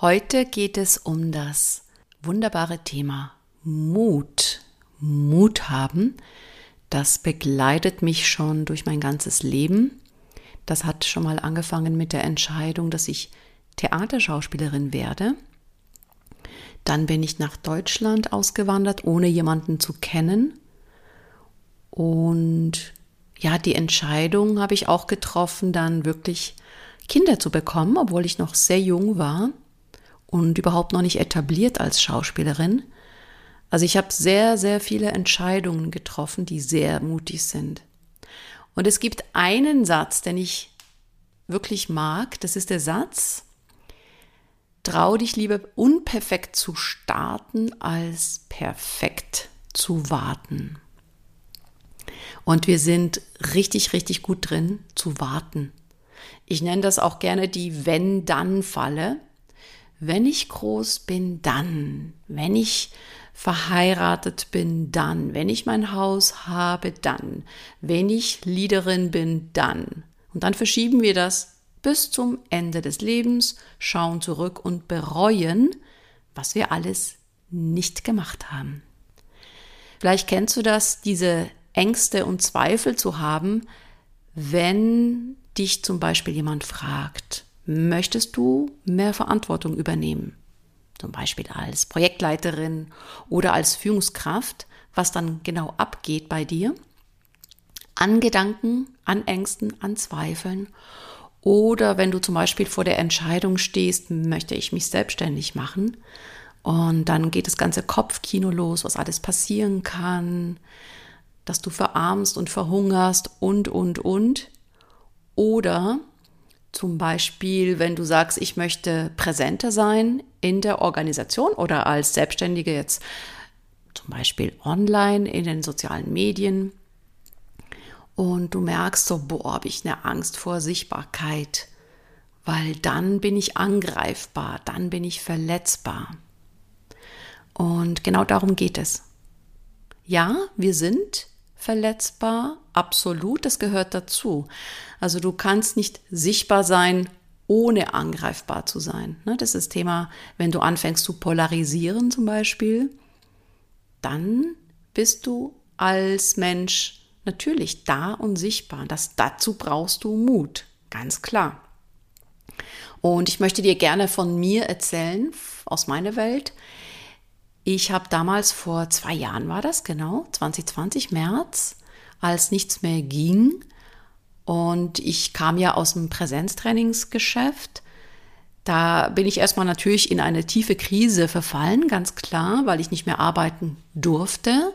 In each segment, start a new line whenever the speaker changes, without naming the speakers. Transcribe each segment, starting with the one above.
Heute geht es um das wunderbare Thema Mut. Mut haben. Das begleitet mich schon durch mein ganzes Leben. Das hat schon mal angefangen mit der Entscheidung, dass ich Theaterschauspielerin werde. Dann bin ich nach Deutschland ausgewandert, ohne jemanden zu kennen. Und ja, die Entscheidung habe ich auch getroffen, dann wirklich Kinder zu bekommen, obwohl ich noch sehr jung war und überhaupt noch nicht etabliert als Schauspielerin. Also ich habe sehr, sehr viele Entscheidungen getroffen, die sehr mutig sind. Und es gibt einen Satz, den ich wirklich mag, das ist der Satz, trau dich lieber unperfekt zu starten, als perfekt zu warten. Und wir sind richtig, richtig gut drin zu warten. Ich nenne das auch gerne die Wenn-Dann-Falle. Wenn ich groß bin, dann. Wenn ich verheiratet bin, dann. Wenn ich mein Haus habe, dann. Wenn ich Liederin bin, dann. Und dann verschieben wir das bis zum Ende des Lebens, schauen zurück und bereuen, was wir alles nicht gemacht haben. Vielleicht kennst du das, diese Ängste und Zweifel zu haben, wenn dich zum Beispiel jemand fragt, möchtest du mehr Verantwortung übernehmen? Zum Beispiel als Projektleiterin oder als Führungskraft, was dann genau abgeht bei dir? An Gedanken, an Ängsten, an Zweifeln. Oder wenn du zum Beispiel vor der Entscheidung stehst, möchte ich mich selbstständig machen? Und dann geht das ganze Kopfkino los, was alles passieren kann, dass du verarmst und verhungerst und, und, und. Oder zum Beispiel, wenn du sagst, ich möchte präsenter sein in der Organisation oder als Selbstständige jetzt zum Beispiel online in den sozialen Medien und du merkst so, boah, habe ich eine Angst vor Sichtbarkeit, weil dann bin ich angreifbar, dann bin ich verletzbar. Und genau darum geht es. Ja, wir sind verletzbar, absolut, das gehört dazu. Also du kannst nicht sichtbar sein, ohne angreifbar zu sein. Ne, das ist das Thema, wenn du anfängst zu polarisieren zum Beispiel, dann bist du als Mensch natürlich da und sichtbar. Das, dazu brauchst du Mut, ganz klar. Und ich möchte dir gerne von mir erzählen, aus meiner Welt. Ich habe damals vor zwei Jahren war das, genau, 2020 März, als nichts mehr ging. Und ich kam ja aus dem Präsenztrainingsgeschäft. Da bin ich erstmal natürlich in eine tiefe Krise verfallen, ganz klar, weil ich nicht mehr arbeiten durfte.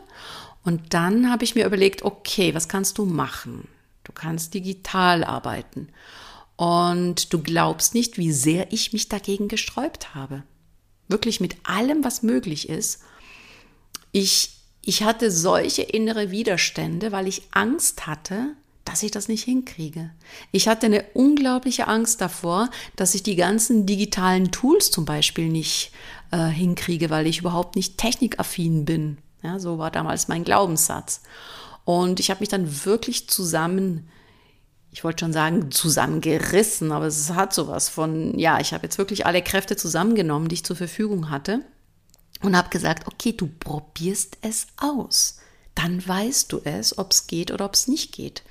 Und dann habe ich mir überlegt, okay, was kannst du machen? Du kannst digital arbeiten. Und du glaubst nicht, wie sehr ich mich dagegen gesträubt habe wirklich mit allem, was möglich ist. Ich, ich hatte solche innere Widerstände, weil ich Angst hatte, dass ich das nicht hinkriege. Ich hatte eine unglaubliche Angst davor, dass ich die ganzen digitalen Tools zum Beispiel nicht äh, hinkriege, weil ich überhaupt nicht technikaffin bin. Ja, so war damals mein Glaubenssatz. Und ich habe mich dann wirklich zusammen ich wollte schon sagen, zusammengerissen, aber es hat sowas von, ja, ich habe jetzt wirklich alle Kräfte zusammengenommen, die ich zur Verfügung hatte und habe gesagt, okay, du probierst es aus. Dann weißt du es, ob es geht oder ob es nicht geht.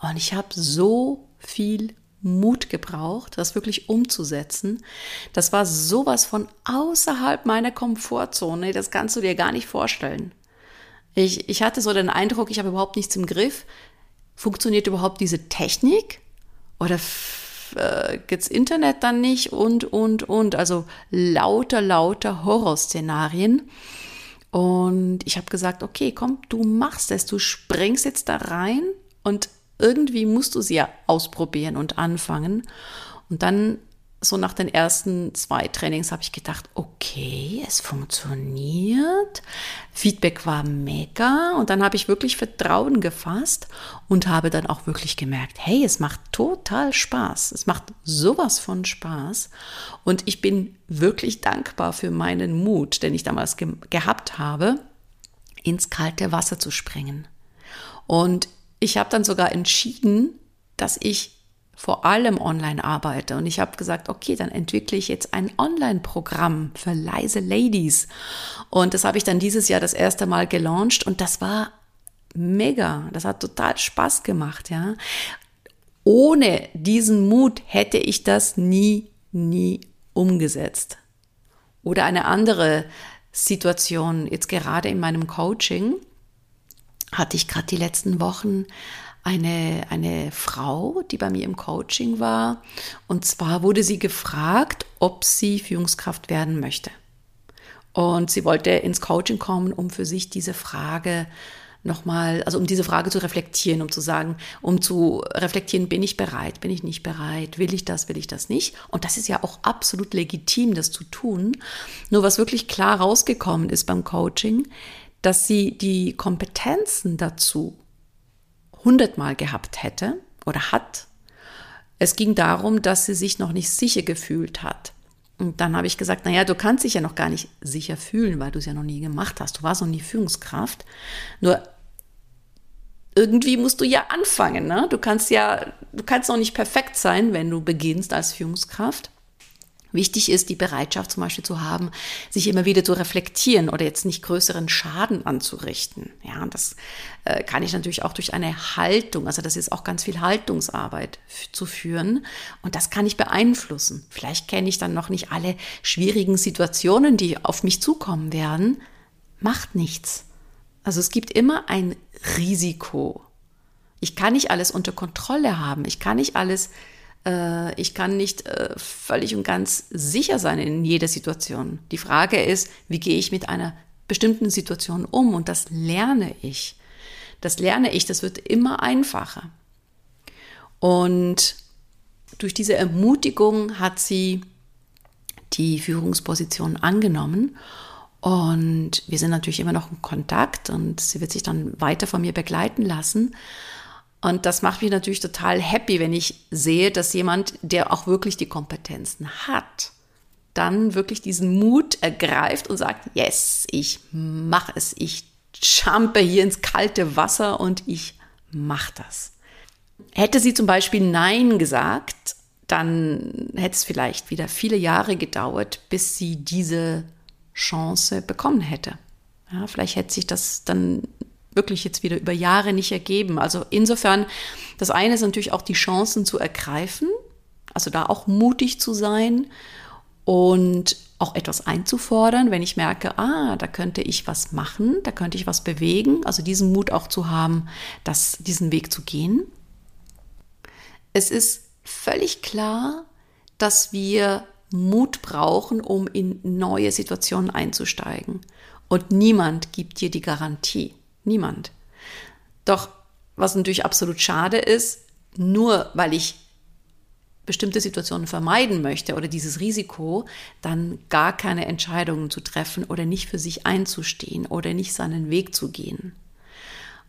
Und ich habe so viel Mut gebraucht, das wirklich umzusetzen. Das war sowas von außerhalb meiner Komfortzone, das kannst du dir gar nicht vorstellen. Ich, ich hatte so den Eindruck, ich habe überhaupt nichts im Griff funktioniert überhaupt diese Technik? Oder äh, geht's Internet dann nicht? Und, und, und. Also lauter, lauter Horrorszenarien. Und ich habe gesagt, okay, komm, du machst es, du springst jetzt da rein und irgendwie musst du sie ja ausprobieren und anfangen. Und dann so nach den ersten zwei Trainings habe ich gedacht, okay, es funktioniert. Feedback war mega und dann habe ich wirklich Vertrauen gefasst und habe dann auch wirklich gemerkt, hey, es macht total Spaß. Es macht sowas von Spaß und ich bin wirklich dankbar für meinen Mut, den ich damals ge gehabt habe, ins kalte Wasser zu springen. Und ich habe dann sogar entschieden, dass ich vor allem online arbeite. Und ich habe gesagt, okay, dann entwickle ich jetzt ein Online-Programm für leise Ladies. Und das habe ich dann dieses Jahr das erste Mal gelauncht und das war mega. Das hat total Spaß gemacht, ja. Ohne diesen Mut hätte ich das nie, nie umgesetzt. Oder eine andere Situation, jetzt gerade in meinem Coaching, hatte ich gerade die letzten Wochen eine, eine Frau, die bei mir im Coaching war. Und zwar wurde sie gefragt, ob sie Führungskraft werden möchte. Und sie wollte ins Coaching kommen, um für sich diese Frage nochmal, also um diese Frage zu reflektieren, um zu sagen, um zu reflektieren, bin ich bereit, bin ich nicht bereit, will ich das, will ich das nicht. Und das ist ja auch absolut legitim, das zu tun. Nur was wirklich klar rausgekommen ist beim Coaching, dass sie die Kompetenzen dazu hundertmal gehabt hätte oder hat. Es ging darum, dass sie sich noch nicht sicher gefühlt hat. Und dann habe ich gesagt, naja, du kannst dich ja noch gar nicht sicher fühlen, weil du es ja noch nie gemacht hast. Du warst noch nie Führungskraft. Nur irgendwie musst du ja anfangen. Ne? Du kannst ja, du kannst noch nicht perfekt sein, wenn du beginnst als Führungskraft. Wichtig ist, die Bereitschaft zum Beispiel zu haben, sich immer wieder zu reflektieren oder jetzt nicht größeren Schaden anzurichten. Ja, und das äh, kann ich natürlich auch durch eine Haltung, also das ist auch ganz viel Haltungsarbeit zu führen und das kann ich beeinflussen. Vielleicht kenne ich dann noch nicht alle schwierigen Situationen, die auf mich zukommen werden. Macht nichts. Also es gibt immer ein Risiko. Ich kann nicht alles unter Kontrolle haben. Ich kann nicht alles äh, ich kann nicht äh, völlig und ganz sicher sein in jeder Situation. Die Frage ist, wie gehe ich mit einer bestimmten Situation um? Und das lerne ich. Das lerne ich, das wird immer einfacher. Und durch diese Ermutigung hat sie die Führungsposition angenommen. Und wir sind natürlich immer noch in Kontakt und sie wird sich dann weiter von mir begleiten lassen. Und das macht mich natürlich total happy, wenn ich sehe, dass jemand, der auch wirklich die Kompetenzen hat, dann wirklich diesen Mut ergreift und sagt, yes, ich mache es, ich jumpe hier ins kalte Wasser und ich mache das. Hätte sie zum Beispiel Nein gesagt, dann hätte es vielleicht wieder viele Jahre gedauert, bis sie diese Chance bekommen hätte. Ja, vielleicht hätte sich das dann wirklich jetzt wieder über Jahre nicht ergeben. Also insofern, das eine ist natürlich auch die Chancen zu ergreifen, also da auch mutig zu sein und auch etwas einzufordern, wenn ich merke, ah, da könnte ich was machen, da könnte ich was bewegen, also diesen Mut auch zu haben, das, diesen Weg zu gehen. Es ist völlig klar, dass wir Mut brauchen, um in neue Situationen einzusteigen. Und niemand gibt dir die Garantie. Niemand. Doch was natürlich absolut schade ist, nur weil ich bestimmte Situationen vermeiden möchte oder dieses Risiko, dann gar keine Entscheidungen zu treffen oder nicht für sich einzustehen oder nicht seinen Weg zu gehen.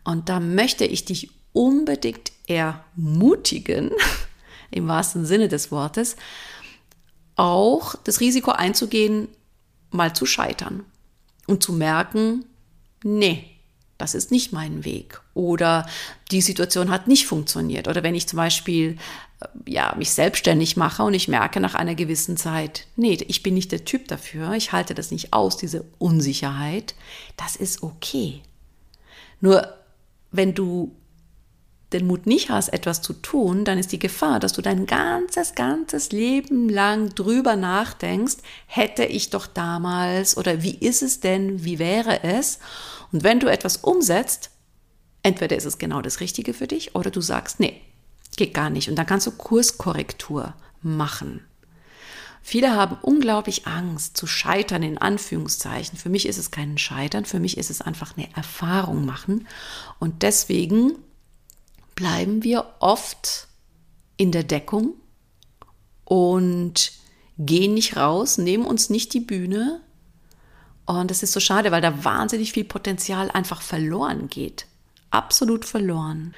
Und da möchte ich dich unbedingt ermutigen, im wahrsten Sinne des Wortes, auch das Risiko einzugehen, mal zu scheitern und zu merken, nee, das ist nicht mein Weg. Oder die Situation hat nicht funktioniert. Oder wenn ich zum Beispiel äh, ja, mich selbstständig mache und ich merke nach einer gewissen Zeit, nee, ich bin nicht der Typ dafür, ich halte das nicht aus, diese Unsicherheit, das ist okay. Nur wenn du den Mut nicht hast, etwas zu tun, dann ist die Gefahr, dass du dein ganzes, ganzes Leben lang drüber nachdenkst, hätte ich doch damals oder wie ist es denn, wie wäre es? Und wenn du etwas umsetzt, entweder ist es genau das Richtige für dich oder du sagst, nee, geht gar nicht. Und dann kannst du Kurskorrektur machen. Viele haben unglaublich Angst zu scheitern in Anführungszeichen. Für mich ist es kein Scheitern, für mich ist es einfach eine Erfahrung machen. Und deswegen bleiben wir oft in der Deckung und gehen nicht raus, nehmen uns nicht die Bühne. Und das ist so schade, weil da wahnsinnig viel Potenzial einfach verloren geht. Absolut verloren.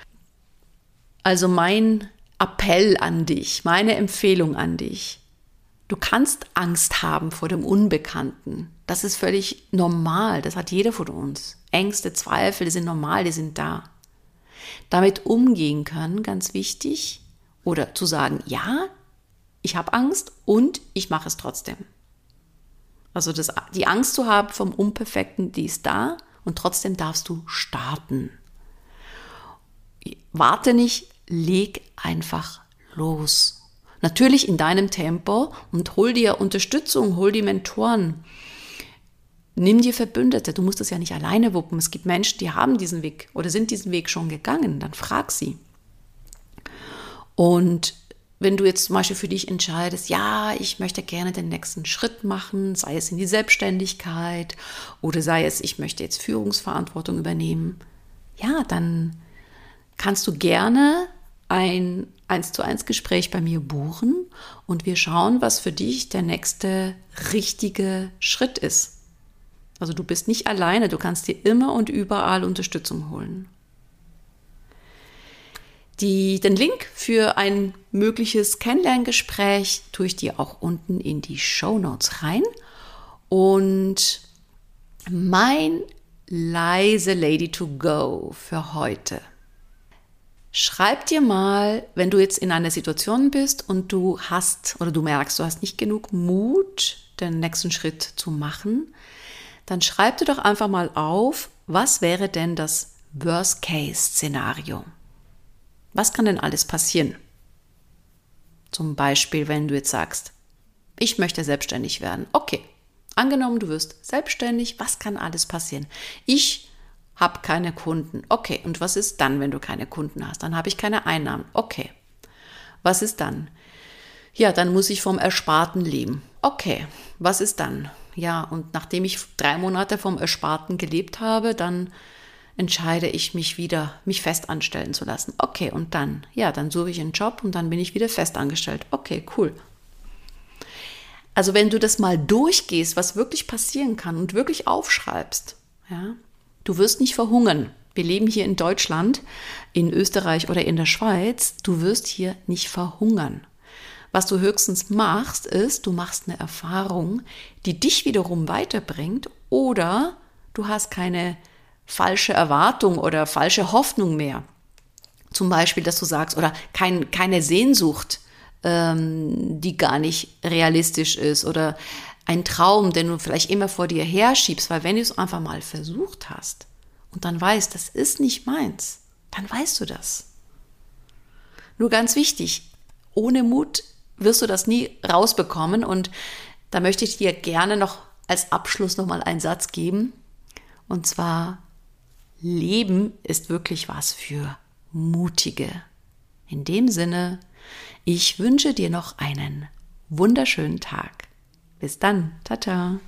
Also mein Appell an dich, meine Empfehlung an dich. Du kannst Angst haben vor dem Unbekannten. Das ist völlig normal. Das hat jeder von uns. Ängste, Zweifel, die sind normal, die sind da. Damit umgehen können, ganz wichtig. Oder zu sagen, ja, ich habe Angst und ich mache es trotzdem. Also das, die Angst zu haben vom Unperfekten, die ist da und trotzdem darfst du starten. Warte nicht, leg einfach los. Natürlich in deinem Tempo und hol dir Unterstützung, hol dir Mentoren. Nimm dir Verbündete. Du musst das ja nicht alleine wuppen. Es gibt Menschen, die haben diesen Weg oder sind diesen Weg schon gegangen. Dann frag sie. Und wenn du jetzt zum Beispiel für dich entscheidest, ja, ich möchte gerne den nächsten Schritt machen, sei es in die Selbstständigkeit oder sei es, ich möchte jetzt Führungsverantwortung übernehmen, ja, dann kannst du gerne ein 1 zu 1 Gespräch bei mir buchen und wir schauen, was für dich der nächste richtige Schritt ist. Also du bist nicht alleine, du kannst dir immer und überall Unterstützung holen. Die, den Link für ein mögliches Kennenlerngespräch tue ich dir auch unten in die Show Notes rein. Und mein leise Lady to Go für heute. Schreib dir mal, wenn du jetzt in einer Situation bist und du hast oder du merkst, du hast nicht genug Mut, den nächsten Schritt zu machen, dann schreib dir doch einfach mal auf, was wäre denn das Worst-Case-Szenario? Was kann denn alles passieren? Zum Beispiel, wenn du jetzt sagst, ich möchte selbstständig werden. Okay, angenommen, du wirst selbstständig, was kann alles passieren? Ich habe keine Kunden. Okay, und was ist dann, wenn du keine Kunden hast? Dann habe ich keine Einnahmen. Okay, was ist dann? Ja, dann muss ich vom Ersparten leben. Okay, was ist dann? Ja, und nachdem ich drei Monate vom Ersparten gelebt habe, dann entscheide ich mich wieder, mich fest anstellen zu lassen. Okay, und dann, ja, dann suche ich einen Job und dann bin ich wieder fest angestellt. Okay, cool. Also wenn du das mal durchgehst, was wirklich passieren kann und wirklich aufschreibst, ja, du wirst nicht verhungern. Wir leben hier in Deutschland, in Österreich oder in der Schweiz. Du wirst hier nicht verhungern. Was du höchstens machst, ist, du machst eine Erfahrung, die dich wiederum weiterbringt oder du hast keine falsche Erwartung oder falsche Hoffnung mehr. Zum Beispiel, dass du sagst, oder kein, keine Sehnsucht, ähm, die gar nicht realistisch ist oder ein Traum, den du vielleicht immer vor dir herschiebst, weil wenn du es einfach mal versucht hast und dann weißt, das ist nicht meins, dann weißt du das. Nur ganz wichtig, ohne Mut wirst du das nie rausbekommen und da möchte ich dir gerne noch als Abschluss nochmal einen Satz geben und zwar Leben ist wirklich was für Mutige. In dem Sinne, ich wünsche dir noch einen wunderschönen Tag. Bis dann. Tata.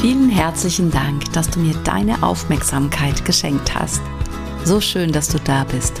Vielen herzlichen Dank, dass du mir deine Aufmerksamkeit geschenkt hast. So schön, dass du da bist.